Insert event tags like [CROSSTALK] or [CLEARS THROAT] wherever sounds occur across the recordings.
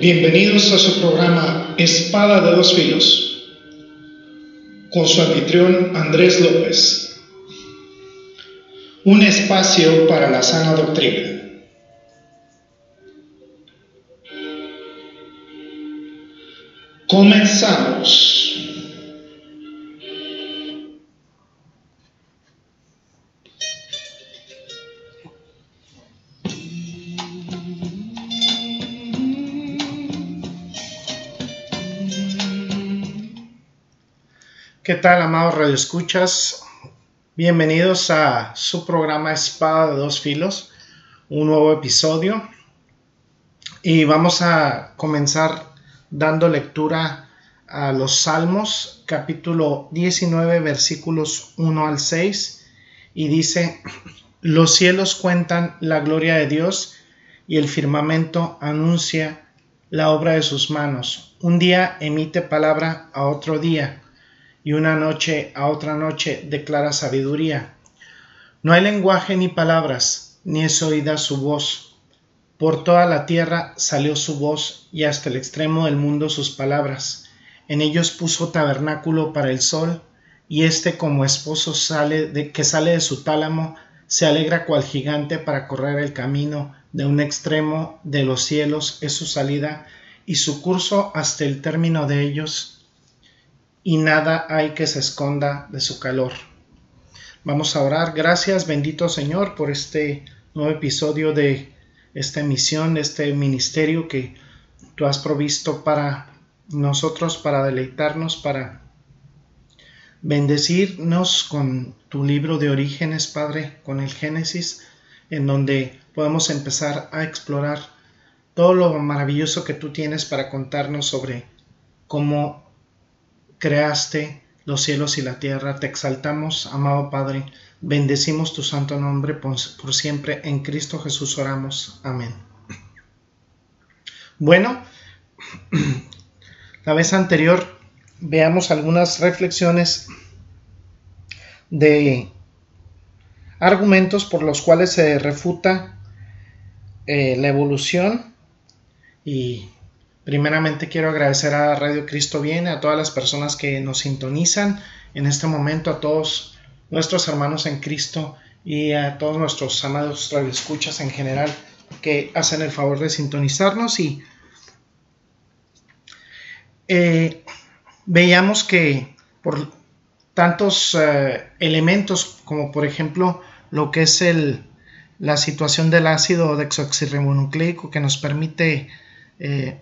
Bienvenidos a su programa Espada de dos Filos, con su anfitrión Andrés López. Un espacio para la sana doctrina. Comenzamos. ¿Qué tal, amados radioescuchas? Bienvenidos a su programa Espada de dos filos, un nuevo episodio. Y vamos a comenzar dando lectura a los Salmos, capítulo 19, versículos 1 al 6. Y dice, los cielos cuentan la gloria de Dios y el firmamento anuncia la obra de sus manos. Un día emite palabra a otro día y una noche a otra noche declara sabiduría. No hay lenguaje ni palabras, ni es oída su voz. Por toda la tierra salió su voz, y hasta el extremo del mundo sus palabras. En ellos puso tabernáculo para el sol, y éste como esposo sale de, que sale de su tálamo, se alegra cual gigante para correr el camino, de un extremo de los cielos es su salida, y su curso hasta el término de ellos y nada hay que se esconda de su calor. Vamos a orar. Gracias, bendito Señor, por este nuevo episodio de esta emisión, de este ministerio que tú has provisto para nosotros, para deleitarnos, para bendecirnos con tu libro de orígenes, Padre, con el Génesis, en donde podemos empezar a explorar todo lo maravilloso que tú tienes para contarnos sobre cómo creaste los cielos y la tierra. Te exaltamos, amado Padre. Bendecimos tu santo nombre por, siempre. En Cristo Jesús oramos. Amén. Bueno, [CLEARS THROAT] la vez anterior veamos algunas reflexiones de argumentos por los cuales se refuta eh, la evolución y Primeramente quiero agradecer a Radio Cristo Viene, a todas las personas que nos sintonizan en este momento, a todos nuestros hermanos en Cristo y a todos nuestros amados radioescuchas en general que hacen el favor de sintonizarnos. Y eh, veíamos que por tantos eh, elementos como por ejemplo lo que es el, la situación del ácido dexoxirribonucleico que nos permite eh,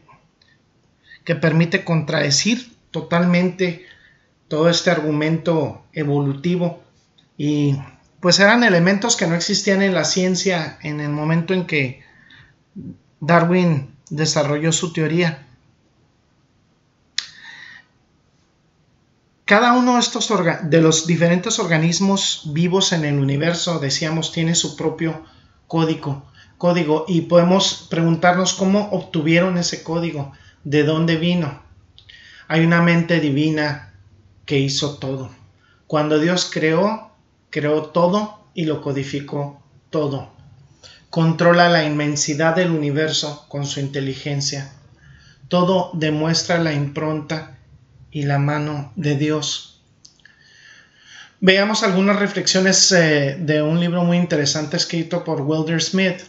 que permite contradecir totalmente todo este argumento evolutivo y pues eran elementos que no existían en la ciencia en el momento en que Darwin desarrolló su teoría. Cada uno de estos los diferentes organismos vivos en el universo, decíamos, tiene su propio código y podemos preguntarnos cómo obtuvieron ese código de dónde vino. Hay una mente divina que hizo todo. Cuando Dios creó, creó todo y lo codificó todo. Controla la inmensidad del universo con su inteligencia. Todo demuestra la impronta y la mano de Dios. Veamos algunas reflexiones eh, de un libro muy interesante escrito por Wilder Smith.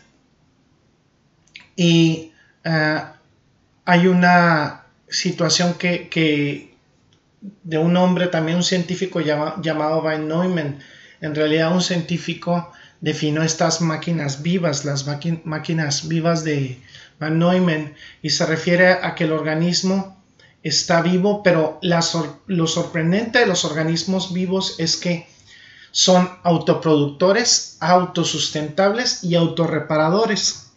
Y eh, hay una situación que, de un hombre, también un científico llamado Van Neumann, en realidad un científico definió estas máquinas vivas, las máquinas vivas de Van Neumann, y se refiere a que el organismo está vivo, pero lo sorprendente de los organismos vivos es que son autoproductores, autosustentables y autorreparadores.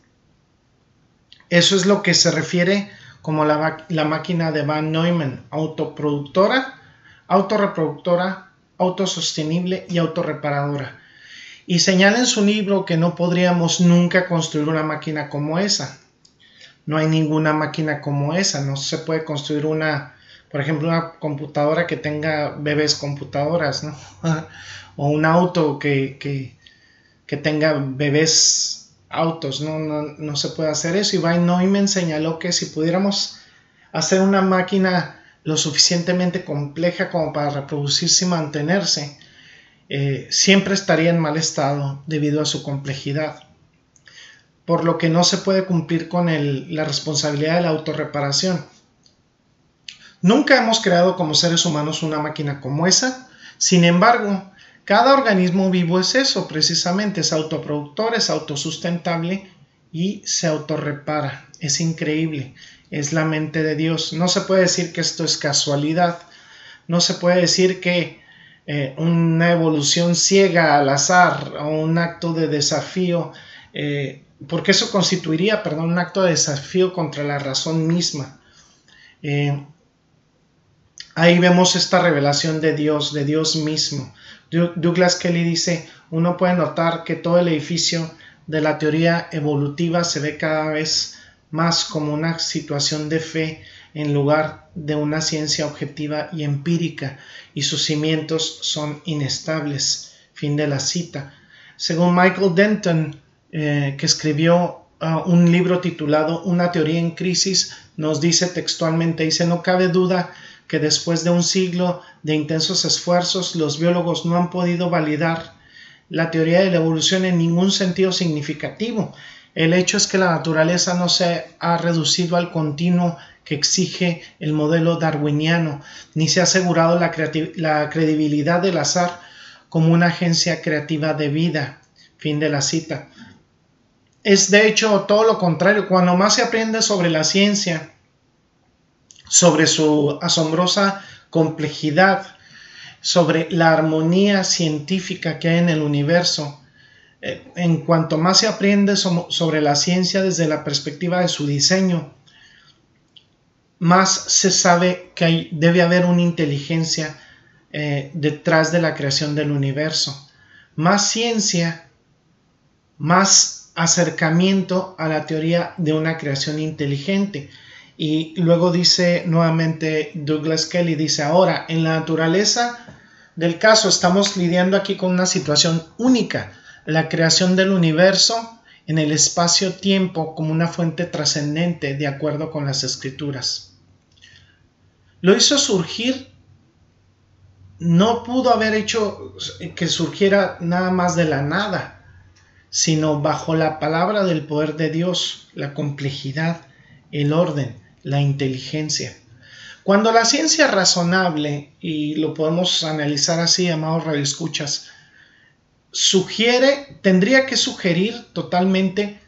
Eso es lo que se refiere como la, máquina de Van Neumann, autoproductora, autorreproductora, autosostenible y autorreparadora. Y señala en su libro que no podríamos nunca construir una máquina como esa. No hay ninguna máquina como esa. No se puede construir una, por ejemplo, una computadora que tenga bebés computadoras, ¿no? [LAUGHS] o un auto que, que, que tenga bebés autos, no, no, se puede hacer eso. Y Vain me señaló que si pudiéramos hacer una máquina lo suficientemente compleja como para reproducirse y mantenerse, eh, siempre estaría en mal estado debido a su complejidad, por lo que no se puede cumplir con la responsabilidad de la autorreparación. Nunca hemos creado como seres humanos una máquina como esa, sin embargo, cada organismo vivo es eso, precisamente, es autoproductor, es autosustentable y se autorrepara. Es increíble, es la mente de Dios. No se puede decir que esto es casualidad, no se puede decir que eh, una evolución ciega al azar o un acto de desafío, eh, porque eso constituiría, perdón, un acto de desafío contra la razón misma. Eh, ahí vemos esta revelación de Dios, de Dios mismo. Douglas Kelly dice, uno puede notar que todo el edificio de la teoría evolutiva se ve cada vez más como una situación de fe en lugar de una ciencia objetiva y empírica, y sus cimientos son inestables. Fin de la cita. Según Michael Denton, eh, que escribió uh, un libro titulado Una teoría en crisis, nos dice textualmente, dice, no cabe duda que después de un siglo de intensos esfuerzos, los biólogos no han podido validar la teoría de la evolución en ningún sentido significativo el hecho es que la naturaleza no se ha reducido al continuo que exige el modelo darwiniano, ni se ha asegurado la, credibilidad del azar como una agencia creativa de vida. Fin de la cita. Es de hecho todo lo contrario. Cuando más se aprende sobre la ciencia, sobre su asombrosa complejidad, sobre la armonía científica que hay en el universo, eh, en cuanto más se aprende sobre la ciencia desde la perspectiva de su diseño, más se sabe que debe haber una inteligencia eh, detrás de la creación del universo. Más ciencia, más acercamiento a la teoría de una creación inteligente. Y luego dice nuevamente Douglas Kelly, dice, ahora, en la naturaleza del caso estamos lidiando aquí con una situación única la creación del universo en el espacio-tiempo como una fuente trascendente de acuerdo con las escrituras. Lo hizo surgir, no pudo haber hecho que surgiera nada más de la nada, sino bajo la palabra del poder de Dios, la complejidad, el orden, la inteligencia. Cuando la ciencia razonable, y lo podemos analizar así, amados radioescuchas, sugiere, tendría que sugerir totalmente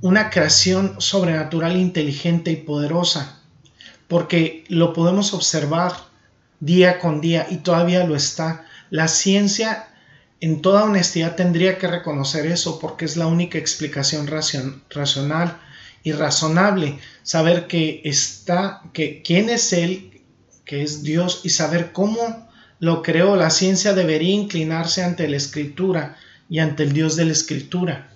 una creación sobrenatural, inteligente y poderosa, porque lo podemos observar día con día y todavía lo está. La ciencia, en toda honestidad, tendría que reconocer eso porque es la única explicación racional y razonable. Saber que está, que quién es Él, que es Dios y saber cómo lo creó, la ciencia debería inclinarse ante la escritura y ante el Dios de la escritura.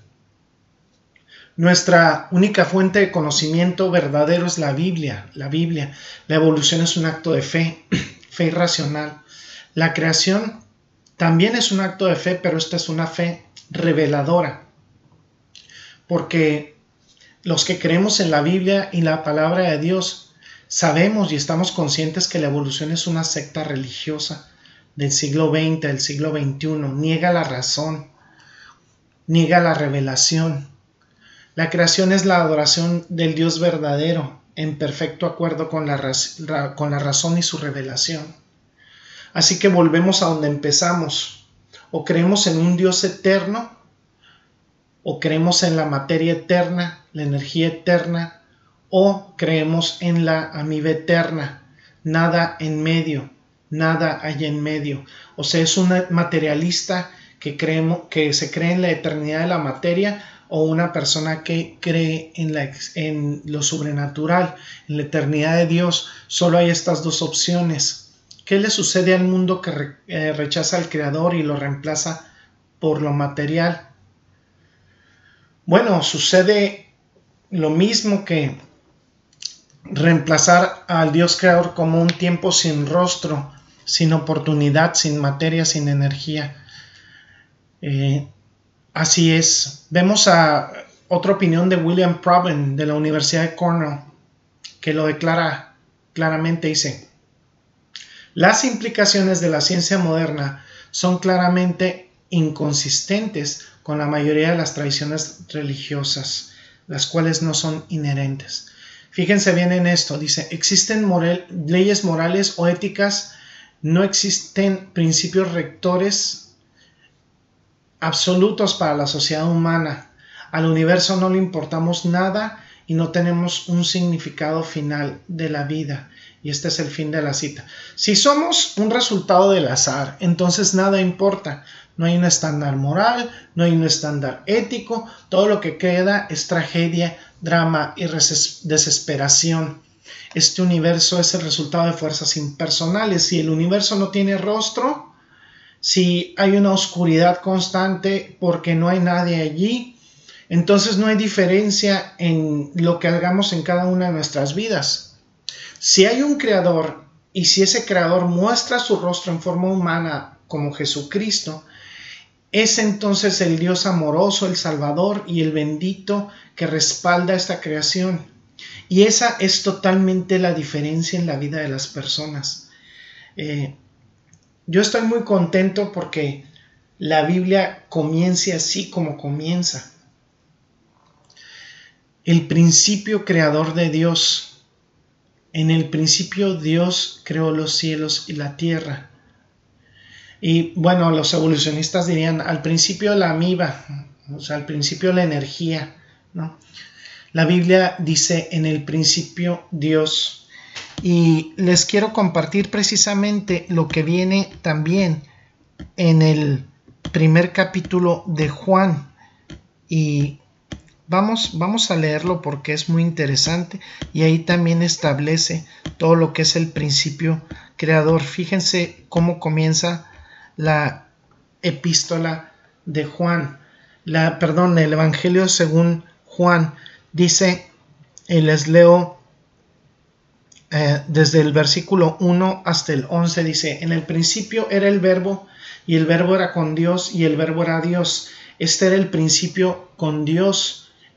Nuestra única fuente de conocimiento verdadero es la Biblia, la Biblia. La evolución es un acto de fe, [CLEARS THROAT] fe irracional. La creación también es un acto de fe, pero esta es una fe reveladora. Porque los que creemos en la Biblia y la palabra de Dios sabemos y estamos conscientes que la evolución es una secta religiosa del siglo XX, del siglo XXI, niega la razón, niega la revelación. La creación es la adoración del Dios verdadero, en perfecto acuerdo con la, con la razón y su revelación. Así que volvemos a donde empezamos. O creemos en un Dios eterno, o creemos en la materia eterna, la energía eterna, o creemos en la amiga eterna, nada en medio nada hay en medio. O sea, es un materialista que, creemos, que se cree en la eternidad de la materia o una persona que cree en, lo sobrenatural, en la eternidad de Dios. Solo hay estas dos opciones. ¿Qué le sucede al mundo que eh, rechaza al Creador y lo reemplaza por lo material? Bueno, sucede lo mismo que reemplazar al Dios Creador como un tiempo sin rostro, sin oportunidad, sin materia, sin energía. Eh, Así es. Vemos a otra opinión de William Proben de la Universidad de Cornell que lo declara claramente. Dice, las implicaciones de la ciencia moderna son claramente inconsistentes con la mayoría de las tradiciones religiosas, las cuales no son inherentes. Fíjense bien en esto, dice, existen leyes morales o éticas, no existen principios rectores absolutos para la sociedad humana. Al universo no le importamos nada y no tenemos un significado final de la vida. Y este es el fin de la cita. Si somos un resultado del azar, entonces nada importa. No hay un estándar moral, no hay un estándar ético, todo lo que queda es tragedia, drama y desesperación. Este universo es el resultado de fuerzas impersonales. Si el universo no tiene rostro, si hay una oscuridad constante porque no hay nadie allí, entonces no hay diferencia en lo que hagamos en cada una de nuestras vidas. Si hay un creador y si ese creador muestra su rostro en forma humana como Jesucristo, es entonces el Dios amoroso, el Salvador y el bendito que respalda esta creación. Y esa es totalmente la diferencia en la vida de las personas. Eh, yo estoy muy contento porque la Biblia comience así como comienza. El principio creador de Dios. En el principio Dios creó los cielos y la tierra. Y bueno, los evolucionistas dirían al principio la amiba, o sea, al principio la energía, ¿no? La Biblia dice en el principio Dios. Y les quiero compartir precisamente lo que viene también en el primer capítulo de Juan. Y vamos, vamos a leerlo porque es muy interesante y ahí también establece todo lo que es el principio creador. Fíjense cómo comienza la epístola de Juan, la, perdón, el Evangelio según Juan, dice, y les leo eh, desde el versículo 1 hasta el 11, dice, en el principio era el verbo, y el verbo era con Dios, y el verbo era Dios. Este era el principio con Dios,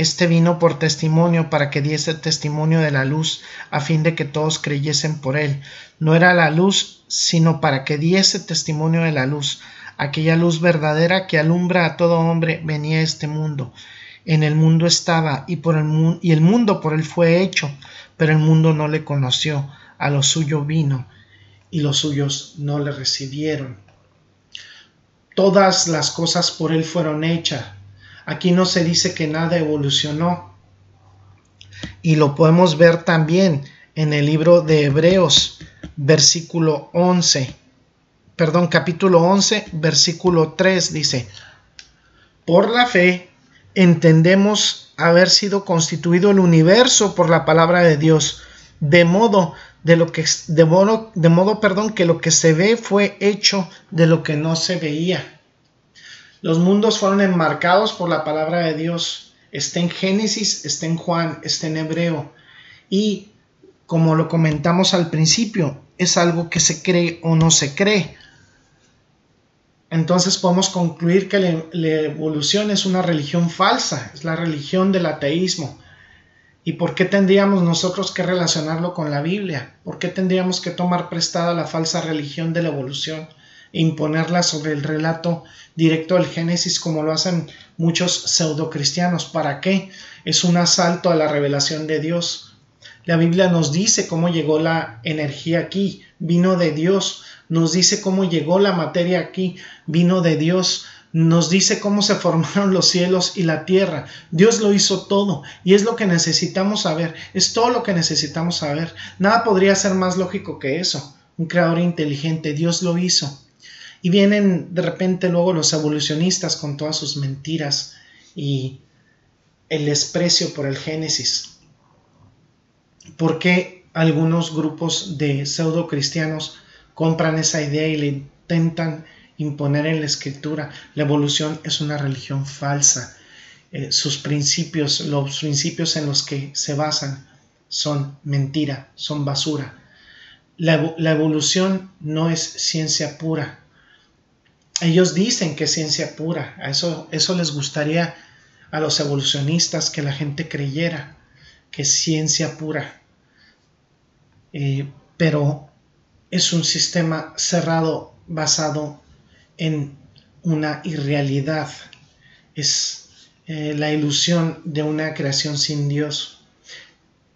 Este vino por testimonio para que diese testimonio de la luz, a fin de que todos creyesen por él. No era la luz, sino para que diese testimonio de la luz. Aquella luz verdadera que alumbra a todo hombre venía este mundo en el mundo estaba y, por el, y el mundo por él fue hecho, pero el mundo no le conoció, a lo suyo vino y los suyos no le recibieron. Todas las cosas por él fueron hechas. Aquí no se dice que nada evolucionó. Y lo podemos ver también en el libro de Hebreos, versículo 11. Perdón, capítulo 11, versículo 3 dice, por la fe entendemos haber sido constituido el universo por la palabra de Dios, de modo de lo que de modo, perdón que lo que se ve fue hecho de lo que no se veía. Los mundos fueron enmarcados por la palabra de Dios. Está en Génesis, está en Juan, está en Hebreo. Y como lo comentamos al principio, es algo que se cree o no se cree entonces podemos concluir que la, evolución es una religión falsa, es la religión del ateísmo. ¿Y por qué tendríamos nosotros que relacionarlo con la Biblia? ¿Por qué tendríamos que tomar prestada la falsa religión de la evolución imponerla sobre el relato directo del Génesis como lo hacen muchos pseudocristianos? ¿Para qué? Es un asalto a la revelación de Dios. La Biblia nos dice cómo llegó la energía aquí, vino de Dios, nos dice cómo llegó la materia aquí, vino de Dios, nos dice cómo se [LAUGHS] formaron los cielos y la tierra. Dios lo hizo todo y es lo que necesitamos saber, es todo lo que necesitamos saber. Nada podría ser más lógico que eso. Un creador inteligente, Dios lo hizo. Y vienen de repente luego los evolucionistas con todas sus mentiras y el desprecio por el Génesis. ¿Por qué algunos grupos de pseudo cristianos compran esa idea y le intentan imponer en la escritura. La evolución es una religión falsa. Eh, sus principios, los principios en los que se basan son mentira, son basura. La, la evolución no es ciencia pura. Ellos dicen que es ciencia pura. A eso, eso les gustaría a los evolucionistas que la gente creyera que es ciencia pura. Eh, pero es un sistema cerrado basado en una irrealidad. Es eh, la ilusión de una creación sin Dios.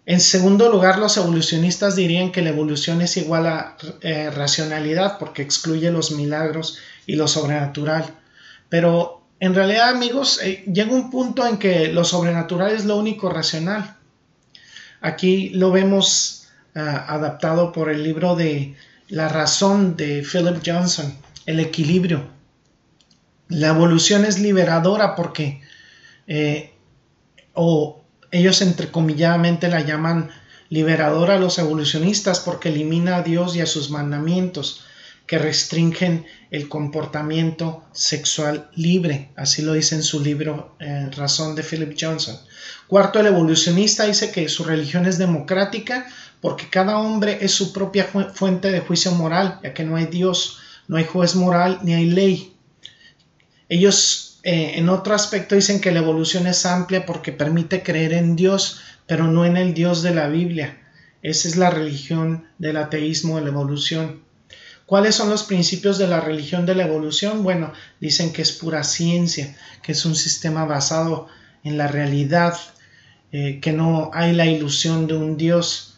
En segundo lugar, los evolucionistas dirían que la evolución es igual a eh, racionalidad porque excluye los milagros y lo sobrenatural. Pero en realidad, amigos, eh, llega un punto en que lo sobrenatural es lo único racional. Aquí lo vemos ah, adaptado por el libro de La razón de Philip Johnson, el equilibrio. La evolución es liberadora porque, eh, o ellos entrecomilladamente la llaman liberadora a los evolucionistas porque elimina a Dios y a sus mandamientos que restringen el comportamiento sexual libre, así lo dice en su libro eh, Razón de Philip Johnson. Cuarto, el evolucionista dice que su religión es democrática porque cada hombre es su propia fuente de juicio moral, ya que no hay Dios, no hay juez moral ni hay ley. Ellos eh, en otro aspecto dicen que la evolución es amplia porque permite creer en Dios, pero no en el Dios de la Biblia. Esa es la religión del ateísmo de la evolución. ¿Cuáles son los principios de la religión de la evolución? Bueno, dicen que es pura ciencia, que es un sistema basado en la realidad, eh, que no hay la ilusión de un Dios.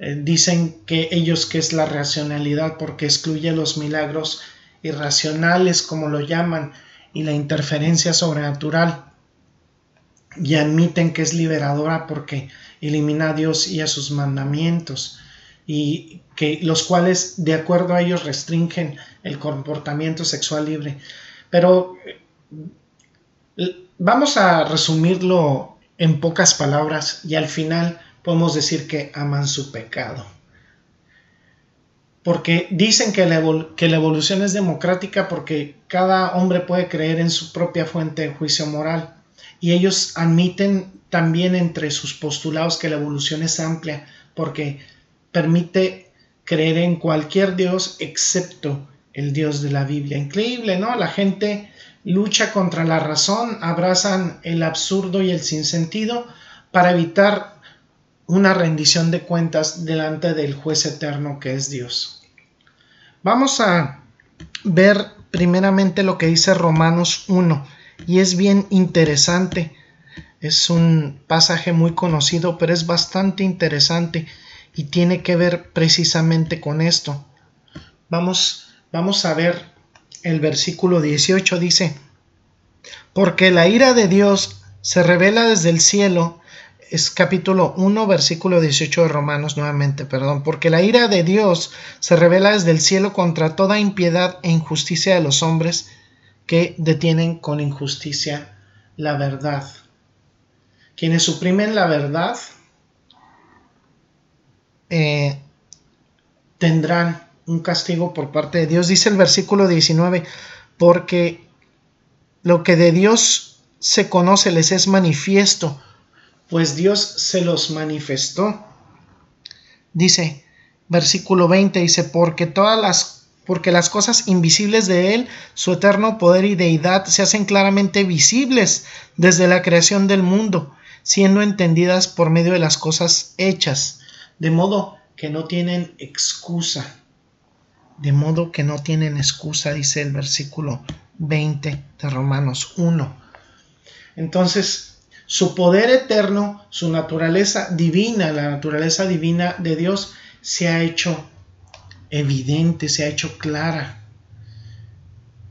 Eh, dicen que ellos que es la racionalidad porque excluye los milagros irracionales, como lo llaman, y la interferencia sobrenatural. Y admiten que es liberadora porque elimina a Dios y a sus mandamientos y que los cuales de acuerdo a ellos restringen el comportamiento sexual libre. Pero eh, vamos a resumirlo en pocas palabras y al final podemos decir que aman su pecado. Porque dicen que la, que la evolución es democrática porque cada hombre puede creer en su propia fuente de juicio moral. Y ellos admiten también entre sus postulados que la evolución es amplia porque permite creer en cualquier Dios excepto el Dios de la Biblia. Increíble, ¿no? La gente lucha contra la razón, abrazan el absurdo y el sinsentido para evitar una rendición de cuentas delante del juez eterno que es Dios. Vamos a ver primeramente lo que dice Romanos 1 y es bien interesante. Es un pasaje muy conocido, pero es bastante interesante y tiene que ver precisamente con esto. Vamos, vamos a ver el versículo 18 dice, porque la ira de Dios se revela desde el cielo, es capítulo 1, versículo 18 de Romanos nuevamente, perdón, porque la ira de Dios se revela desde el cielo contra toda impiedad e injusticia de los hombres que detienen con injusticia la verdad. Quienes suprimen la verdad eh, tendrán un castigo por parte de Dios. Dice el versículo 19, porque lo que de Dios se conoce les es manifiesto, pues Dios se los manifestó. Dice, versículo 20, dice, porque todas las porque las cosas invisibles de Él, su eterno poder y deidad, se hacen claramente visibles desde la creación del mundo, siendo entendidas por medio de las cosas hechas de modo que no tienen excusa. De modo que no tienen excusa, dice el versículo 20 de Romanos 1. Entonces, su poder eterno, su naturaleza divina, la naturaleza divina de Dios, se ha hecho evidente, se ha hecho clara.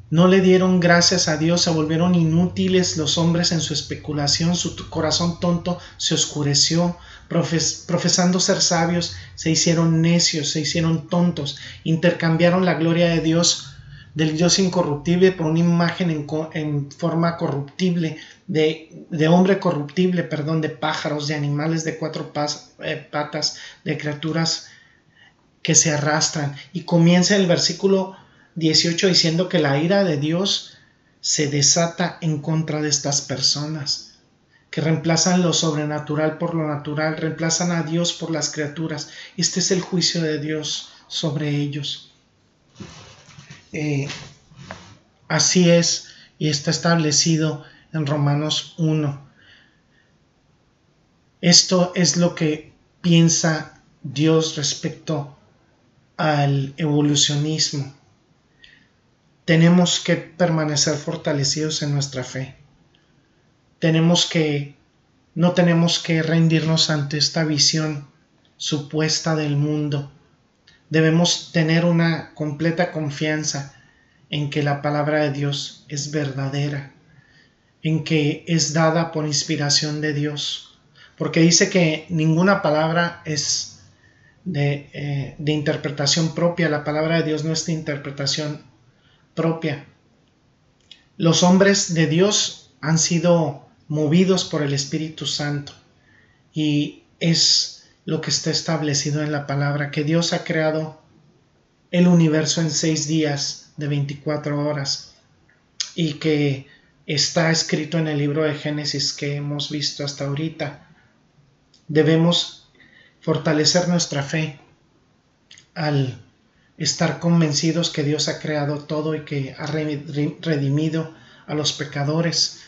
No le dieron gracias a Dios, se volvieron inútiles los hombres en su especulación, su corazón tonto se oscureció, profesando ser sabios, se hicieron necios, se hicieron tontos, intercambiaron la gloria de Dios, del Dios incorruptible, por una imagen en, forma corruptible, de, hombre corruptible, perdón, de pájaros, de animales de cuatro eh, patas, de criaturas que se arrastran. Y comienza el versículo 18 diciendo que la ira de Dios se desata en contra de estas personas, que reemplazan lo sobrenatural por lo natural, reemplazan a Dios por las criaturas. Este es el juicio de Dios sobre ellos. Eh, así es y está establecido en Romanos 1. Esto es lo que piensa Dios respecto al evolucionismo. Tenemos que permanecer fortalecidos en nuestra fe. Tenemos que no tenemos que rendirnos ante esta visión supuesta del mundo. Debemos tener una completa confianza en que la palabra de Dios es verdadera, en que es dada por inspiración de Dios, porque dice que ninguna palabra es eh, de, interpretación propia. La palabra de Dios no es de interpretación propia. Los hombres de Dios han sido movidos por el Espíritu Santo y es lo que está establecido en la palabra, que Dios ha creado el universo en seis días de 24 horas y que está escrito en el libro de Génesis que hemos visto hasta ahorita. Debemos fortalecer nuestra fe al estar convencidos que Dios ha creado todo y que ha redimido a los pecadores.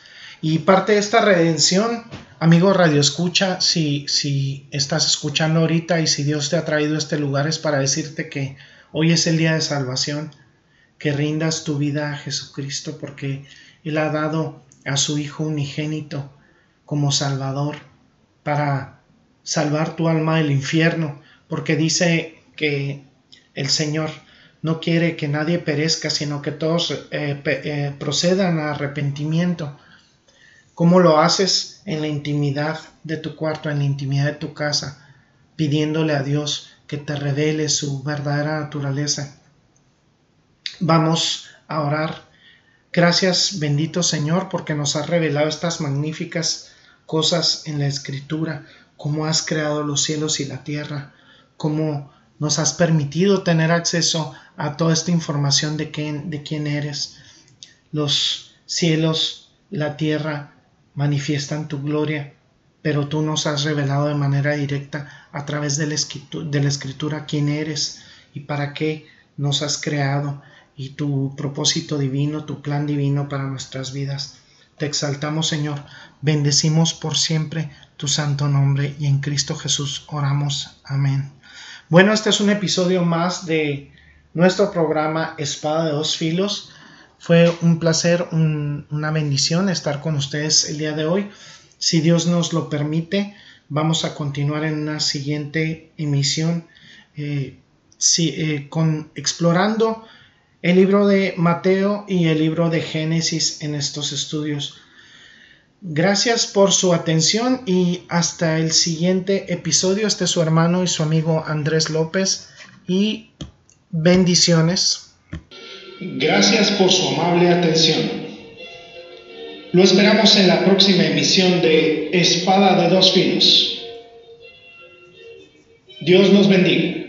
Y parte de esta redención, amigo Radio Escucha, si, si estás escuchando ahorita y si Dios te ha traído a este lugar es para decirte que hoy es el día de salvación, que rindas tu vida a Jesucristo porque Él ha dado a su Hijo unigénito como Salvador para salvar tu alma del infierno, porque dice que el Señor no quiere que nadie perezca, sino que todos eh, eh, procedan a arrepentimiento. ¿Cómo lo haces? En la intimidad de tu cuarto, en la intimidad de tu casa, pidiéndole a Dios que te revele su verdadera naturaleza. Vamos a orar. Gracias, bendito Señor, porque nos has revelado estas magníficas cosas en la Escritura cómo has creado los cielos y la tierra, cómo nos has permitido tener acceso a toda esta información de quién, de quién eres. Los cielos, la tierra manifiestan tu gloria, pero tú nos has revelado de manera directa a través de la, escritura, de la escritura quién eres y para qué nos has creado y tu propósito divino, tu plan divino para nuestras vidas. Te exaltamos, Señor, bendecimos por siempre tu santo nombre y en Cristo Jesús oramos. Amén. Bueno, este es un episodio más de nuestro programa Espada de dos filos. Fue un placer, una bendición estar con ustedes el día de hoy. Si Dios nos lo permite, vamos a continuar en una siguiente emisión eh, eh, con, explorando el libro de Mateo y el libro de Génesis en estos estudios. Gracias por su atención y hasta el siguiente episodio. Este es su hermano y su amigo Andrés López y bendiciones. Gracias por su amable atención. Lo esperamos en la próxima emisión de Espada de dos Filos. Dios nos bendiga.